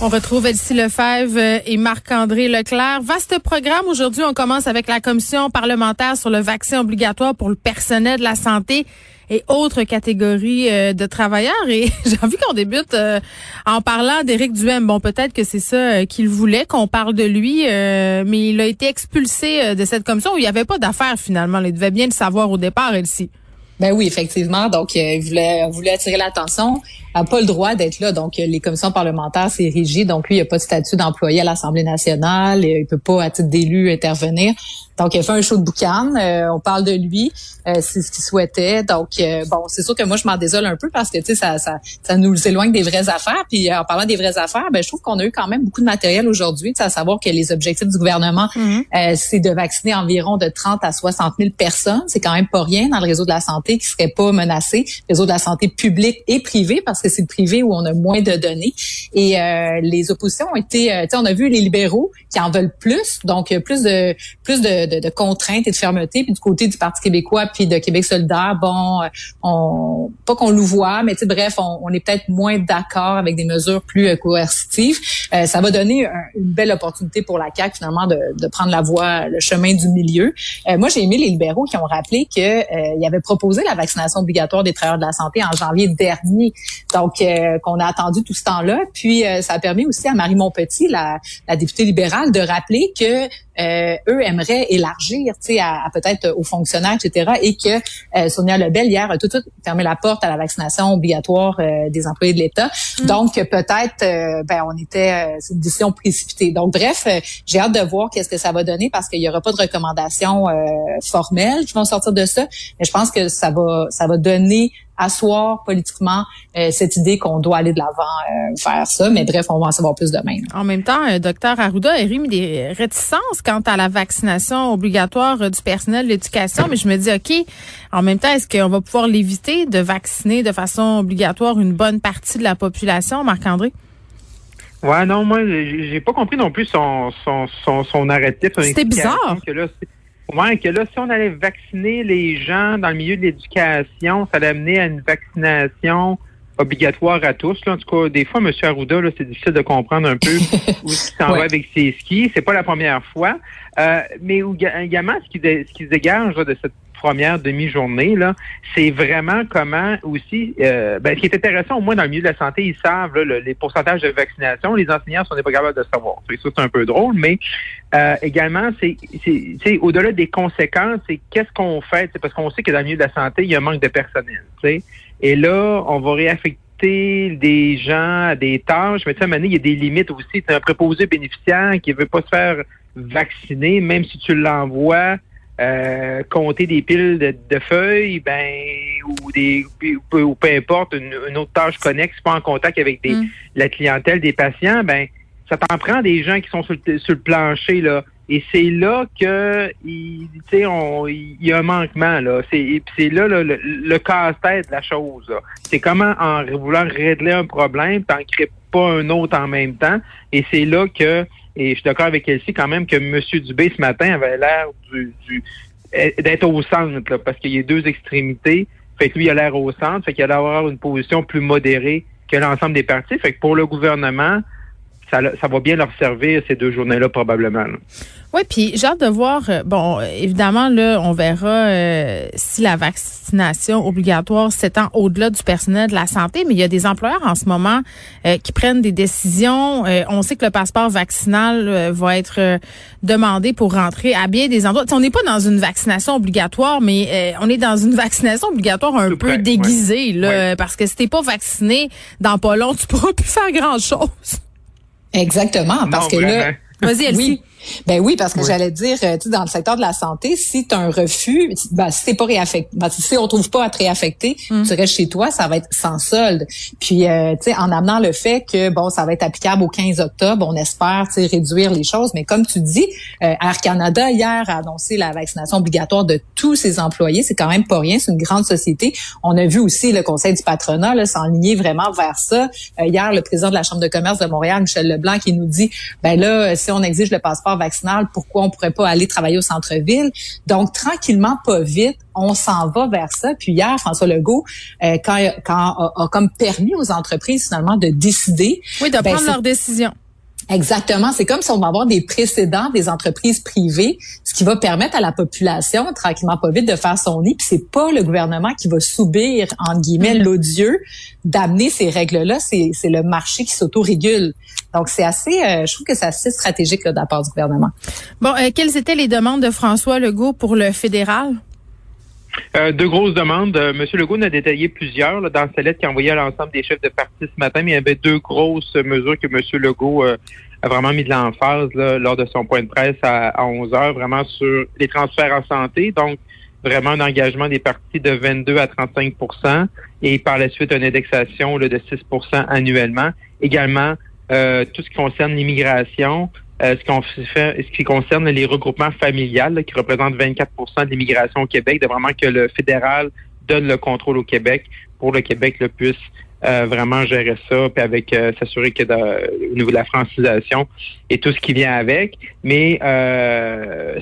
On retrouve Elsie Lefebvre et Marc-André Leclerc. Vaste programme. Aujourd'hui, on commence avec la commission parlementaire sur le vaccin obligatoire pour le personnel de la santé et autres catégories euh, de travailleurs. Et j'ai envie qu'on débute euh, en parlant d'Éric Duhem. Bon, peut-être que c'est ça euh, qu'il voulait, qu'on parle de lui, mais il a été expulsé de cette commission où il n'y avait pas d'affaires finalement. Il devait bien le savoir au départ, Elsie. Ben oui, effectivement. Donc, il voulait, voulait attirer l'attention. N'a pas le droit d'être là. Donc, les commissions parlementaires, c'est rigide. Donc, lui, il n'a pas de statut d'employé à l'Assemblée nationale. Il peut pas, à titre d'élu, intervenir. Donc, il a fait un show de boucan. Euh, on parle de lui. Euh, c'est ce qu'il souhaitait. Donc, euh, bon, c'est sûr que moi, je m'en désole un peu parce que, tu sais, ça, ça, ça nous éloigne des vraies affaires. Puis, en parlant des vraies affaires, ben, je trouve qu'on a eu quand même beaucoup de matériel aujourd'hui, à savoir que les objectifs du gouvernement, mhm. c'est de vacciner environ de 30 à 60 000 personnes. C'est quand même pas rien dans le réseau de la santé qui serait pas menacé. Le réseau de la santé publique et privé, parce que c'est privé où on a moins de données. Et les oppositions ont été, tu sais, on a vu les libéraux qui en veulent plus, donc plus de plus de de, contraintes et de fermeté. Puis du côté du Parti québécois puis de Québec solidaire, bon, euh, on pas qu'on voit, mais bref, on, on est peut-être moins d'accord avec des mesures plus euh, coercitives. Euh, ça va donner une belle opportunité pour la CAQ finalement de, de prendre la voie, le chemin du milieu. moi, j'ai aimé les libéraux qui ont rappelé que y avait proposé la vaccination obligatoire des travailleurs de la santé en janvier dernier, qu'on a attendu tout ce temps-là. Puis ça a permis aussi à Marie Montpetit, la, la députée libérale, de rappeler que euh, eux aimeraient élargir, tu sais, à, peut-être aux fonctionnaires, etc. Et que euh, Sonia Lebel hier a tout de suite fermé la porte à la vaccination obligatoire euh, des employés de l'État. Mm. Donc peut-être, ben on était, c'est une décision précipitée. Donc bref, j'ai hâte de voir qu'est-ce que ça va donner parce qu'il y aura pas de recommandations formelles qui vont sortir de ça, mais je pense que ça va, ça va donner asseoir politiquement euh, cette idée qu'on doit aller de l'avant euh, faire ça. Mais bref, on va en savoir plus demain. En même temps, euh, docteur Arruda a émis des réticences quant à la vaccination obligatoire du personnel de l'éducation. Mais je me dis, OK, en même temps, est-ce qu'on va pouvoir l'éviter de vacciner de façon obligatoire une bonne partie de la population, Marc-André? Ouais, non, moi, j'ai pas compris non plus son son son, son arrêté. C'était bizarre. Ouais, que là, si on allait vacciner les gens dans le milieu de l'éducation, ça allait amener à une vaccination obligatoire à tous. Là. En tout cas, des fois, M. Arruda, là, c'est difficile de comprendre un peu où il s'en va avec ses skis. C'est pas la première fois. Euh, mais également, ce qui, ce qui se dégage de cette première demi-journée, là, c'est vraiment comment aussi, euh, ben, ce qui est intéressant, au moins dans le milieu de la santé, ils savent les pourcentages de vaccination. Les enseignants sont pas capables de savoir. C'est un peu drôle, mais euh, également, c'est au-delà des conséquences, c'est qu'est-ce qu'on fait, c'est parce qu'on sait que dans le milieu de la santé, il y a un manque de personnel. Et là, on va réaffecter des gens à des tâches, mais tu sais, à un moment donné, il y a des limites aussi. C'est un préposé bénéficiaire qui veut pas se faire vacciner, même si tu l'envoies euh, compter des piles de, feuilles, ben ou des ou, peu importe une, autre tâche connexe, pas en contact avec des, mm. la clientèle des patients, ben ça t'en prend des gens qui sont sur le, sur le plancher là. Et c'est là que il, il y a un manquement là. C'est c'est là, le, le casse-tête de la chose. C'est comment en voulant régler un problème, t'en crées pas un autre en même temps. Et c'est là que et je suis d'accord avec Elsie quand même que M. Dubé ce matin avait l'air du, d'être au centre, parce qu'il y a deux extrémités. Fait que lui, il a l'air au centre, fait qu'il allait avoir une position plus modérée que l'ensemble des partis. Fait que pour le gouvernement, ça, ça va bien leur servir ces deux journées-là probablement. Oui, puis j'ai hâte de voir. Euh, bon, évidemment, là, on verra euh, si la vaccination obligatoire s'étend au-delà du personnel de la santé, mais il y a des employeurs en ce moment euh, qui prennent des décisions. on sait que le passeport vaccinal va être demandé pour rentrer à bien des endroits. on n'est pas dans une vaccination obligatoire, mais on est dans une vaccination obligatoire un peu déguisée, là, parce que si t'es pas vacciné dans pas long, tu pourras plus faire grand-chose. Exactement, parce que là... Vas-y, Elsie. Ben oui, parce que j'allais dire, euh, tu sais, dans le secteur de la santé, si tu as un refus, ben, si t'es pas réaffecté, ben, si on trouve pas à te réaffecter, mm. tu restes chez toi, ça va être sans solde. Puis, euh, tu sais, en amenant le fait que, bon, ça va être applicable au 15 octobre, on espère, tu sais, réduire les choses. Mais comme tu dis, euh, Air Canada, hier, a annoncé la vaccination obligatoire de tous ses employés. C'est quand même pas rien, c'est une grande société. On a vu aussi le conseil du patronat s'enligner vraiment vers ça. hier, le président de la Chambre de commerce de Montréal, Michel Leblanc, qui nous dit, ben là, si on exige le passeport vaccinal, pourquoi on pourrait pas aller travailler au centre-ville? Donc, tranquillement, pas vite, on s'en va vers ça. Puis hier, François Legault, euh, quand, quand a, comme permis aux entreprises finalement de décider. Oui, de ben, prendre leurs décisions. Exactement. C'est comme si on va avoir des précédents des entreprises privées, ce qui va permettre à la population, tranquillement pas vite, de faire son nid. Puis c'est pas le gouvernement qui va subir, entre guillemets, mm-hmm. l'odieux d'amener ces règles-là. C'est, c'est le marché qui s'autorégule. Donc c'est assez, euh, je trouve que c'est assez stratégique de la part du gouvernement. Bon, euh, quelles étaient les demandes de François Legault pour le fédéral? Euh, deux grosses demandes. Euh, Monsieur Legault en a détaillé plusieurs là, dans sa lettre qu'il a envoyée à l'ensemble des chefs de parti ce matin, mais il y avait deux grosses mesures que Monsieur Legault euh, a vraiment mis de l'emphase lors de son point de presse à, 11 heures, vraiment sur les transferts en santé. Donc, vraiment un engagement des partis de 22 à 35% et par la suite une indexation de 6% annuellement. Également, tout ce qui concerne l'immigration, euh, ce, ce qui concerne les regroupements familiales, qui représentent 24% de l'immigration au Québec, de vraiment que le fédéral donne le contrôle au Québec pour le Québec le puisse euh, vraiment gérer ça, puis avec euh, s'assurer que au niveau de la francisation et tout ce qui vient avec. Mais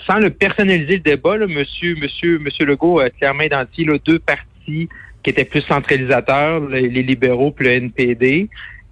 sans le personnaliser le débat, là, monsieur, monsieur, monsieur Legault a clairement identifié deux partis qui étaient plus centralisateurs, les, les libéraux puis le NPD.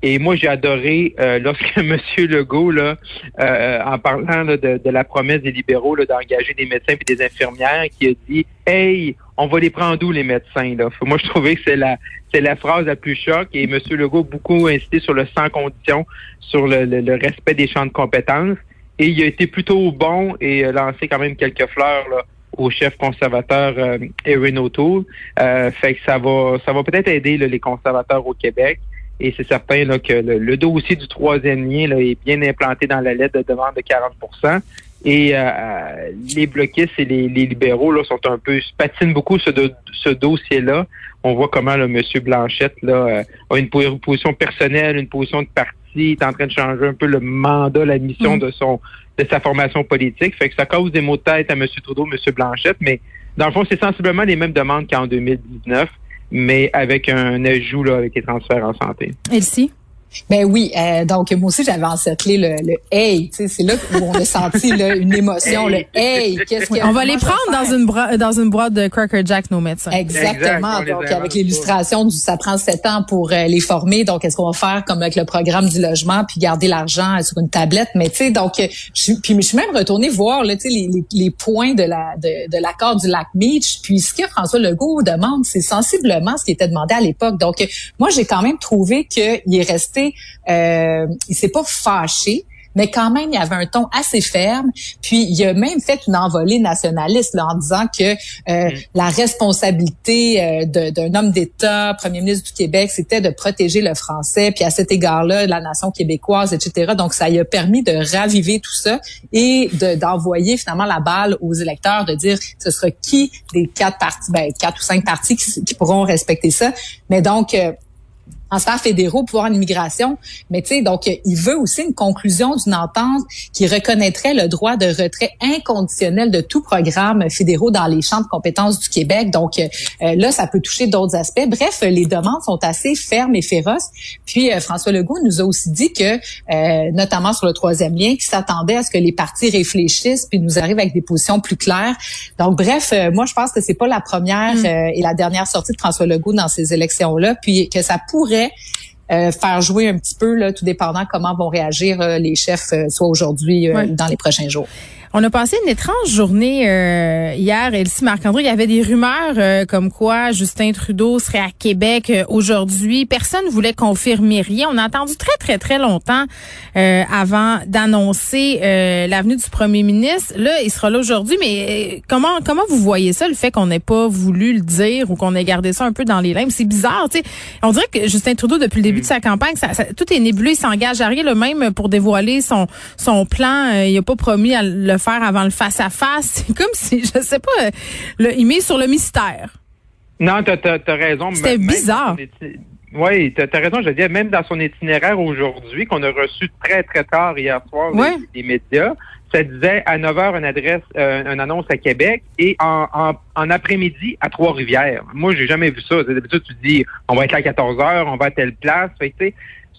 Et moi, j'ai adoré euh, lorsque M. Legault, là, euh, en parlant de, la promesse des libéraux d'engager des médecins et des infirmières, qui a dit Hey, on va les prendre d'où les médecins? Là? Moi, je trouvais que c'est la c'est la phrase la plus choc et M. Legault a beaucoup insisté sur le sans condition, sur le, respect des champs de compétences. Et il a été plutôt bon et lancé quand même quelques fleurs là, au chef conservateur euh, Erin O'Toole. Euh, fait que ça va ça va peut-être aider les conservateurs au Québec. Et c'est certain là, que le, dossier du troisième lien là, est bien implanté dans la lettre de demande de 40% et euh, les bloquistes et les, libéraux là, sont un peu patinent beaucoup ce, ce dossier-là. On voit comment le monsieur Blanchette là, euh, a une position personnelle, une position de parti, est en train de changer un peu le mandat, la mission mm. de son de sa formation politique. Fait que ça cause des maux de tête à M. Trudeau, M. Blanchette, mais dans le fond, c'est sensiblement les mêmes demandes qu'en 2019 mais avec un ajout là, avec les transferts en santé. Elsie? Ben oui, euh, donc moi aussi j'avais encerclé le, le hey, tu sais, c'est là où on a senti là, une émotion, le hey, qu'est-ce que on va les prendre dans une boîte dans une boîte de Cracker Jack nos médecins. Exactement. donc avec l'illustration du ça prend sept ans pour euh, les former, donc est-ce qu'on va faire comme avec le programme du logement puis garder l'argent sur une tablette, mais tu sais donc je puis je suis même retournée voir là, tu sais les, les, les, points de la de, de l'accord du lac Beach, puis ce que François Legault demande, c'est sensiblement ce qui était demandé à l'époque. Donc moi j'ai quand même trouvé qu'il est resté euh, il s'est pas fâché, mais quand même, il avait un ton assez ferme. Puis, il a même fait une envolée nationaliste là, en disant que euh, mm. la responsabilité euh, d'un homme d'État, premier ministre du Québec, c'était de protéger le français. Puis, à cet égard-là, la nation québécoise, etc. Donc, ça lui a permis de raviver tout ça et d'envoyer finalement la balle aux électeurs, de dire ce sera qui des quatre partis, ben, quatre ou cinq partis qui, qui pourront respecter ça. Mais donc, euh, transferts fédéraux, pouvoir en immigration. Mais tu sais, donc il veut aussi une conclusion d'une entente qui reconnaîtrait le droit de retrait inconditionnel de tout programme fédéraux dans les champs de compétences du Québec. Donc euh, là, ça peut toucher d'autres aspects. Bref, les demandes sont assez fermes et féroces. Puis euh, François Legault nous a aussi dit que, euh, notamment sur le troisième lien, qu'il s'attendait à ce que les partis réfléchissent puis nous arrivent avec des positions plus claires. Donc bref, moi je pense que c'est pas la première mm. et la dernière sortie de François Legault dans ces élections-là, puis que ça pourrait euh, faire jouer un petit peu, là, tout dépendant comment vont réagir euh, les chefs, euh, soit aujourd'hui ou dans les prochains jours. On a passé une étrange journée euh, hier, Elsie Marc-André. Il y avait des rumeurs euh, comme quoi Justin Trudeau serait à Québec euh, aujourd'hui. Personne ne voulait confirmer rien. On a attendu très, très, très longtemps avant d'annoncer l'avenue du premier ministre. Là, il sera là aujourd'hui, mais comment comment vous voyez ça, le fait qu'on n'ait pas voulu le dire ou qu'on ait gardé ça un peu dans les limbes? C'est bizarre, tu sais. On dirait que Justin Trudeau, depuis le début de sa campagne, ça, tout est nébuleux. Il s'engage à rien, le même pour dévoiler son, son plan. il n'a pas promis à le faire avant le face-à-face. C'est comme si, je sais pas, le, il met sur le mystère. Non, tu as, raison. C'était bizarre. Oui, tu as, raison. Je dis, même dans son itinéraire aujourd'hui, qu'on a reçu très, très tard hier soir les, médias, ça disait à 9 h une adresse, euh, une annonce à Québec et en, en, après-midi à Trois-Rivières. Moi, j'ai jamais vu ça. D'habitude, tu dis, on va être là à 14 h on va à telle place. Fait,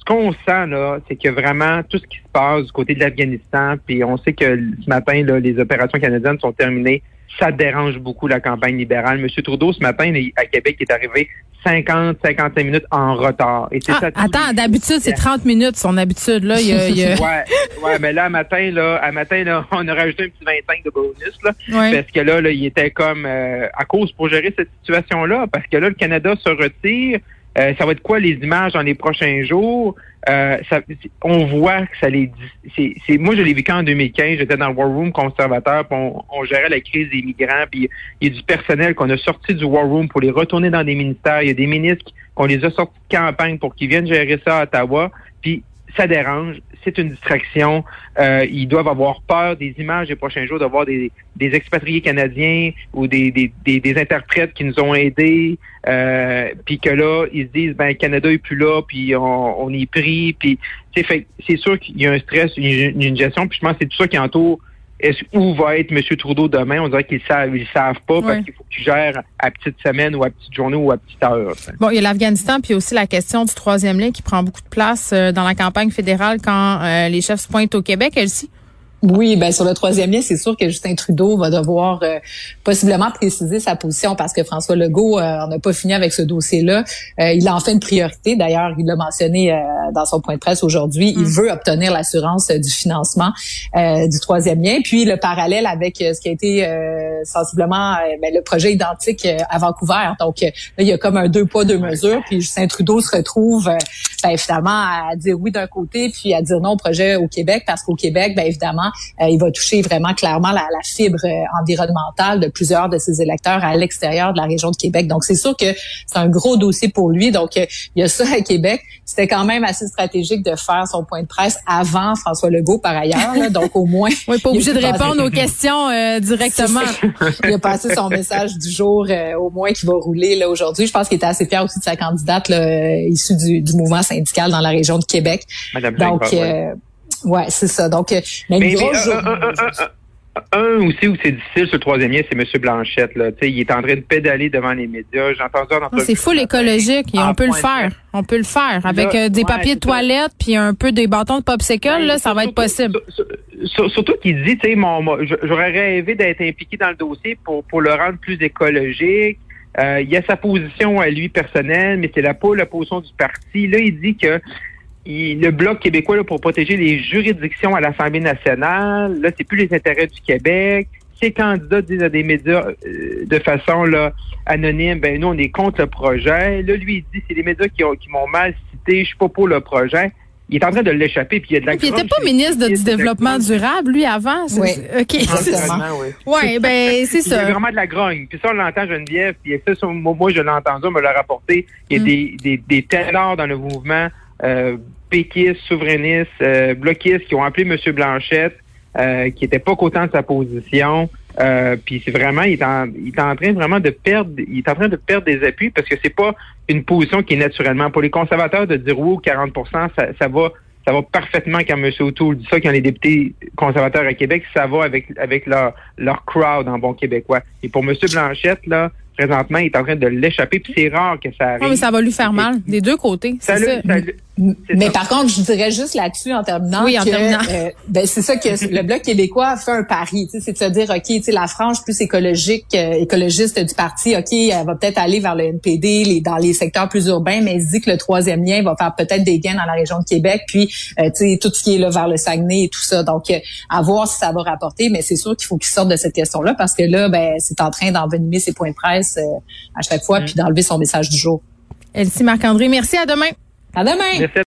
ce qu'on sent là, c'est que vraiment tout ce qui se passe du côté de l'Afghanistan, puis on sait que ce matin, là, les opérations canadiennes sont terminées. Ça dérange beaucoup la campagne libérale. Monsieur Trudeau, ce matin, à Québec, est arrivé 50, 55 minutes en retard. Et ah, attends, d'habitude, c'est 30 minutes, son habitude, là. Il y a, ouais, ouais, mais là, à matin, là, à matin, là, on a rajouté un petit 25 de bonus, là. Parce que là, là, il était comme, euh, à cause pour gérer cette situation-là. Parce que là, le Canada se retire. Euh, ça va être quoi les images dans les prochains jours? Euh, ça, on voit que ça les c'est, moi je l'ai vécu en 2015 j'étais dans le war room conservateur puis on, on, gérait la crise des migrants puis il y a du personnel qu'on a sorti du war room pour les retourner dans des ministères. Il y a des ministres qu'on les a sortis de campagne pour qu'ils viennent gérer ça à Ottawa. Puis ça dérange, c'est une distraction. Euh, ils doivent avoir peur des images des prochains jours, d'avoir des, des expatriés canadiens ou des, des, des, interprètes qui nous ont aidés, euh, puis que là, ils se disent, ben Canada est plus là, puis on, on est pris, puis c'est sûr qu'il y a un stress, une, une gestion, puis je pense que c'est tout ça qui entoure est où va être M. Trudeau demain? On dirait qu'ils savent, ils savent pas parce qu'il faut qu'ils gèrent à petite semaine ou à petite journée ou à petite heure. Bon, il y a l'Afghanistan, puis aussi la question du troisième lien qui prend beaucoup de place euh, dans la campagne fédérale quand euh, les chefs se pointent au Québec, elle-ci. Oui, ben sur le troisième lien, c'est sûr que Justin Trudeau va devoir euh, possiblement préciser sa position parce que François Legault euh, n'a pas fini avec ce dossier-là. Euh, il en fait une priorité. D'ailleurs, il l'a mentionné euh, dans son point de presse aujourd'hui. Il mm. veut obtenir l'assurance du financement du troisième lien. Puis le parallèle avec ce qui a été sensiblement ben, le projet identique à Vancouver. Donc là, il y a comme un deux poids deux mesures. Puis Justin Trudeau se retrouve ben, finalement à dire oui d'un côté puis à dire non au projet au Québec parce qu'au Québec, ben évidemment euh, il va toucher vraiment clairement la, la, fibre euh, environnementale de plusieurs de ses électeurs à l'extérieur de la région de Québec. Donc, c'est sûr que c'est un gros dossier pour lui. Donc, euh, il y a ça à Québec. C'était quand même assez stratégique de faire son point de presse avant François Legault, par ailleurs. Donc, au moins... oui, pas obligé de répondre aux questions directement. il a passé son message du jour, au moins, qui va rouler là aujourd'hui. Je pense qu'il était assez fier aussi de sa candidate là, issue du, du, mouvement syndical dans la région de Québec. Madame Donc, Ouais, c'est ça. Donc, euh, mais, mais, un, aussi où c'est difficile, ce troisième lien, c'est M. Blanchette. Là. il est en train de pédaler devant les médias. J'entends ça dans C'est full écologique et on peut le faire. On peut le faire. Avec euh, des papiers de toilette puis un peu des bâtons de popsicle, ben, là, ça va être possible. Surtout qu'il dit, tu sais, j'aurais rêvé d'être impliqué dans le dossier pour, pour le rendre plus écologique. Euh, il y a sa position à lui personnelle, mais c'est la, pas la position du parti. Là, il dit que le bloc québécois là, pour protéger les juridictions à l'Assemblée nationale. Là, c'est plus les intérêts du Québec. Ces candidats disent à des médias euh, de façon là, anonyme, ben nous, on est contre le projet. Là, lui, il dit c'est les médias qui, qui m'ont mal cité, je suis pas pour le projet. Il est en train de l'échapper, puis il y a de la Il n'était pas ministre du Développement durable, lui, avant. Oui. OK. oui. ouais, ben, c'est ça. Il y a vraiment de la grogne. Puis ça, on l'entend, Geneviève, puis ça, moi, je l'ai entendu, on me l'a rapporté. Il y a mm. des, des, des ténors dans le mouvement euh, péquistes, souverainistes, euh, bloquistes qui ont appelé M. Blanchette, euh, qui n'était pas content de sa position. Euh, puis c'est vraiment, il est, en, il est en train vraiment de perdre, il est en train de perdre des appuis parce que c'est pas une position qui est naturellement pour les conservateurs de dire oui 40 ça, ça va, ça va parfaitement quand M. O'Toole dit ça, quand les députés conservateurs à Québec, ça va avec avec leur leur crowd en bon québécois. Et pour M. Blanchette là, présentement, il est en train de l'échapper, puis c'est rare que ça arrive. mais ça va lui faire mal, des deux côtés. Ça, ça. Mais par contre, je dirais juste là-dessus en terminant oui, en que terminant. Euh, ben c'est ça que le bloc québécois a fait un pari, c'est de se dire ok, tu sais la frange plus écologique, euh, écologiste du parti, ok, elle va peut-être aller vers le NPD, les, dans les secteurs plus urbains, mais elle se dit que le troisième lien va faire peut-être des gains dans la région de Québec, puis euh, tu sais tout ce qui est là vers le Saguenay et tout ça. Donc à voir si ça va rapporter, mais c'est sûr qu'il faut qu'il sorte de cette question-là parce que là, ben c'est en train d'envenimer ses points de presse à chaque fois, puis d'enlever son message du jour. Elsie Marc-André, merci. À demain. À demain. Merci.